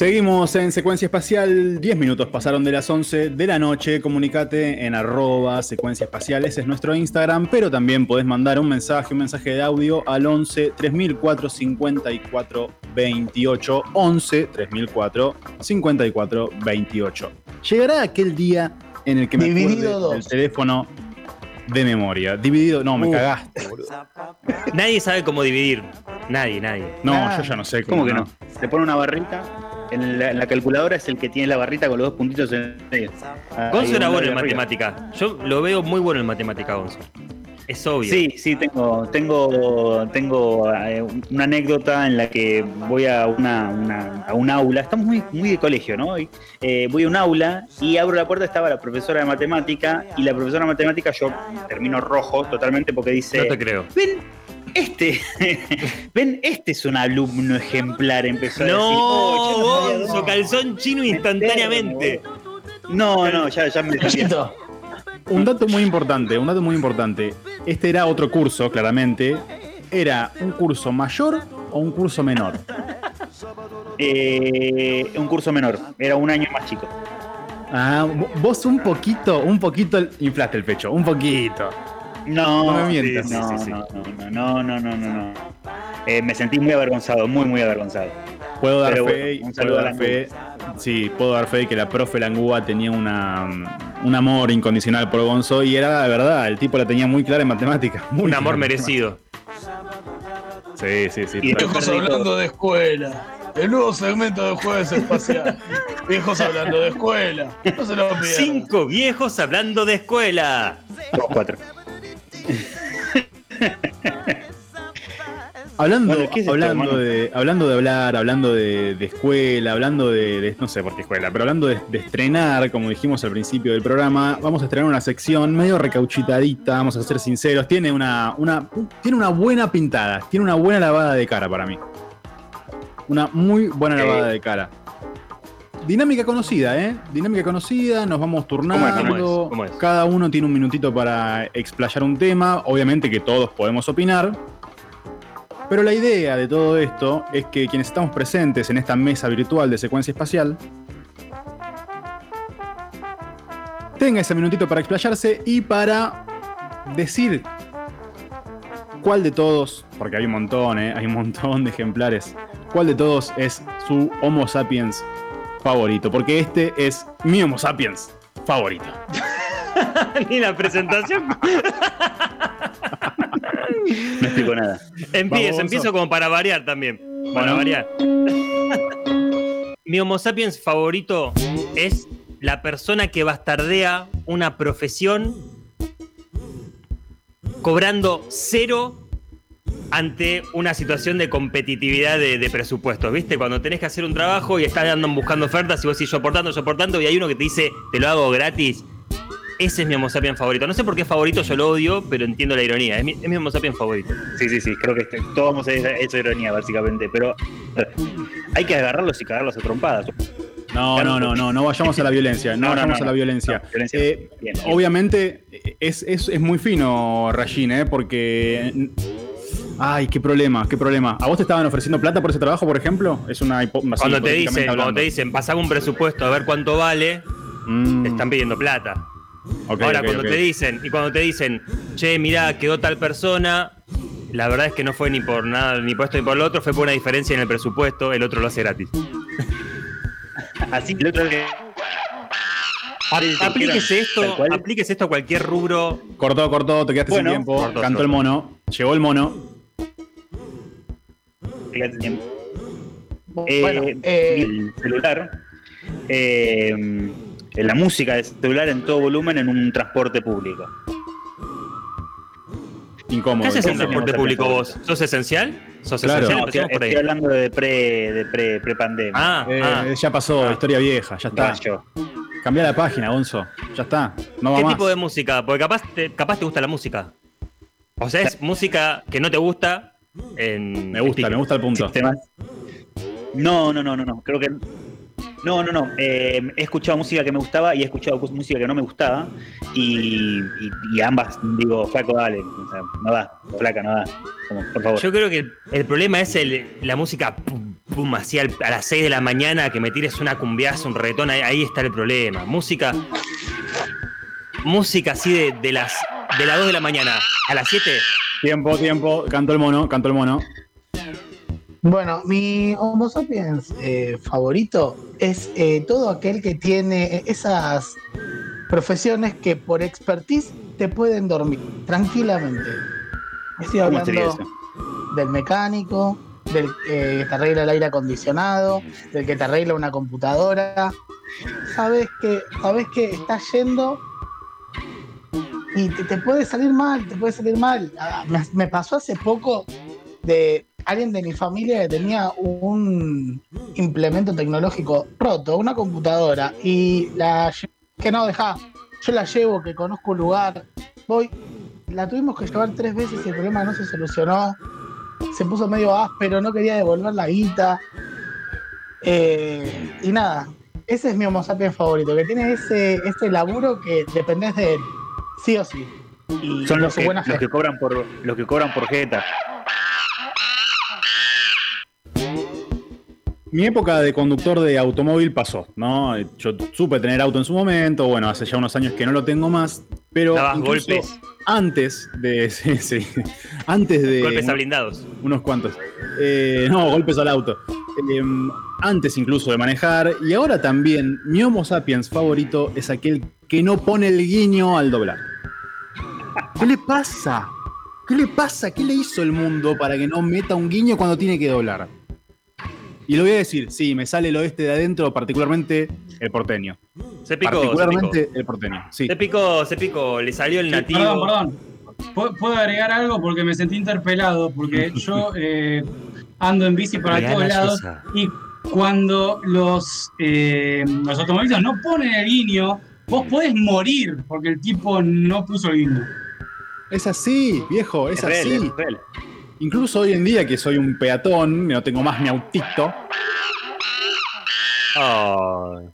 Seguimos en secuencia espacial, 10 minutos pasaron de las 11 de la noche, comunicate en arroba secuencia espacial, ese es nuestro Instagram, pero también podés mandar un mensaje, un mensaje de audio al 11 3004 54 28, 11 3004 54 28. Llegará aquel día en el que me acuerde el teléfono de memoria. Dividido, no, me cagaste, boludo. Nadie sabe cómo dividir. Nadie, nadie. No, yo ya no sé cómo, ¿Cómo que no? Se pone una barrita. En la, en la calculadora es el que tiene la barrita con los dos puntitos en medio. Ahí, Gonzo era bueno en matemática. Yo lo veo muy bueno en matemática, Gonzo. Es obvio. Sí, sí, tengo, tengo, tengo eh, una anécdota en la que voy a una, una- a un aula, estamos muy, muy de colegio, ¿no? Y, eh, voy a un aula y abro la puerta, estaba la profesora de matemática y la profesora de matemática yo termino rojo totalmente porque dice, No te creo. ven, este, ven, este es un alumno ejemplar, empezó a decir. No, "Oh, ya no dónde calzón chino instantáneamente. No, no, ya, ya me Un dato muy importante, un dato muy importante. Este era otro curso, claramente. ¿Era un curso mayor o un curso menor? Eh, un curso menor, era un año más chico. Ah, vos un poquito, un poquito inflaste el pecho, un poquito. No, No me mientas. no, Sí, sí, sí. no, no, no, no, no. Eh, me sentí muy avergonzado, muy, muy avergonzado. Puedo dar Pero fe, bueno, un puedo saludo a dar la fe, sí, puedo dar fe de que la profe Langúa tenía una, un amor incondicional por Gonzo y era la verdad, el tipo la tenía muy clara en matemáticas. Un amor merecido. Sí, sí, sí. Y- viejos hablando de escuela. El nuevo segmento de Jueves Espacial. Viejos hablando de escuela. No se lo. Cinco viejos hablando de escuela. Dos, cuatro. Hablando, Bueno, ¿qué es esto, hablando, de, hablando de hablar, hablando de, de escuela, hablando de, de- no sé por qué escuela, pero hablando de, de estrenar, como dijimos al principio del programa, vamos a estrenar una sección medio recauchitadita, vamos a ser sinceros, tiene una, una, tiene una buena pintada, tiene una buena lavada de cara para mí. Una muy buena lavada de cara. Dinámica conocida, ¿eh? Dinámica conocida, nos vamos turnando. ¿Cómo es? ¿Cómo es? Cada uno tiene un minutito para explayar un tema. Obviamente que todos podemos opinar. Pero la idea de todo esto es que quienes estamos presentes en esta mesa virtual de secuencia espacial tenga ese minutito para explayarse y para decir cuál de todos, porque hay un montón, ¿eh? hay un montón de ejemplares, cuál de todos es su Homo sapiens favorito, porque este es mi Homo sapiens favorito. Ni la presentación. No explico nada. Empiezo, Vamos, empiezo como para variar también. Para Bueno. variar. Mi Homo sapiens favorito es la persona que bastardea una profesión cobrando cero ante una situación de competitividad de, de presupuestos, ¿viste? Cuando tenés que hacer un trabajo y estás andando buscando ofertas y vos decís yo aportando, yo aportando y hay uno que te dice te lo hago gratis. Ese es mi Homo sapiens favorito. No sé por qué es favorito, yo lo odio, pero entiendo la ironía. Es mi, es mi Homo sapiens favorito. Sí, sí, sí, creo que este- todos hemos hecho ironía, básicamente. Pero eh, hay que agarrarlos y cagarlos a trompadas. No, no, no, no, no vayamos a la violencia, no, No, vayamos no, a la violencia. No, violencia. Eh, Bien, bien. obviamente es, es- es muy fino, Rajin, ¿eh? porque... Ay, qué problema, qué problema. ¿A vos te estaban ofreciendo plata por ese trabajo, por ejemplo? Es una Cuando te dicen, cuando te dicen, pasame un presupuesto a ver cuánto vale, Mm, te están pidiendo plata. Ahora, cuando te dicen, y cuando te dicen, che, mirá, quedó tal persona, la verdad es que no fue ni por nada, ni por esto ni por lo otro, fue por una diferencia en el presupuesto, el otro lo hace gratis. Así que el otro que. Aplíquese esto, aplíquese esto a cualquier rubro. Cortó, cortó, te quedaste Bueno, sin tiempo. cortó, Cantó el mono, llegó el mono. Fíjate tiempo. Bueno, Eh, eh, el celular. eh, en la música del celular en todo volumen en un transporte público. Incómodo. ¿Qué haces en transporte público vos? ¿Sos esencial? ¿Sos Claro. esencial? No, estoy, Empecemos por ahí. estoy hablando de pre, de pre, pre-pandemia. Ah, Eh, ah. ya pasó, Ah. historia vieja, ya está. Rayo. Cambia la página, Gonzo. Ya está. No va ¿Qué más. tipo de música? Porque capaz te, capaz te gusta la música. O sea, es música que no te gusta en Me gusta, me gusta el punto. Sistemas. No, no, no, no, no. Creo que. No, no, no. Eh, he escuchado música que me gustaba y he escuchado música que no me gustaba. Y, y- y ambas digo, flaco, dale. O sea, no da. Flaca, no da. Como, por favor. Yo creo que el, el problema es el- la música pum, pum, así al- a las 6 de la mañana, que me tires una cumbiaza, un retón, ahí, ahí está el problema. Música. Música así de, de las de las 2 de la mañana a las 7. Tiempo, tiempo. Canto el mono, canto el mono. Bueno, mi Homo sapiens eh, favorito es eh, todo aquel que tiene esas profesiones que por expertise te pueden dormir tranquilamente. Estoy ¿Cómo sería hablando del mecánico, del que te arregla el aire acondicionado, del que te arregla una computadora. Sabes que, sabes que estás yendo y te, puede salir mal, te puede salir mal. Ah, Me, pasó hace poco de alguien de mi familia que tenía un implemento tecnológico roto, una computadora, y la que no, deja, yo la llevo, que conozco un lugar, voy, la tuvimos que llevar tres veces y el problema no se solucionó, se puso medio áspero, no quería devolver la guita, eh, y nada, ese es mi Homo sapiens favorito, que tiene ese, ese laburo que dependés de él, sí o sí. Y Son los que, buena los que cobran por los que cobran por jeta. Mi época de conductor de automóvil pasó, ¿no? Yo supe tener auto en su momento, bueno, hace ya unos años que no lo tengo más, pero Dabas incluso golpes, antes de, sí, sí, antes de golpes a unos- blindados. unos cuantos, Eh, no, golpes al auto, Eh, antes incluso de manejar, y ahora también, mi Homo sapiens favorito es aquel que no pone el guiño al doblar. ¿Qué le pasa? ¿Qué le pasa? ¿Qué le hizo el mundo para que no meta un guiño cuando tiene que doblar? Y lo voy a decir, sí, me sale el oeste de adentro, particularmente el porteño. Se picó, se picó. particularmente el porteño, sí. Se picó, se picó, le salió el nativo. Perdón, perdón. ¿Puedo agregar algo? Porque me sentí interpelado, porque yo eh, ando en bici para Real todos lados y cuando los, eh, los automovilistas no ponen el guiño, vos podés morir porque el tipo no puso el guiño. Es así, viejo, es, Es real, así. es real. Incluso hoy en día que soy un peatón, no tengo más mi autito, Ay.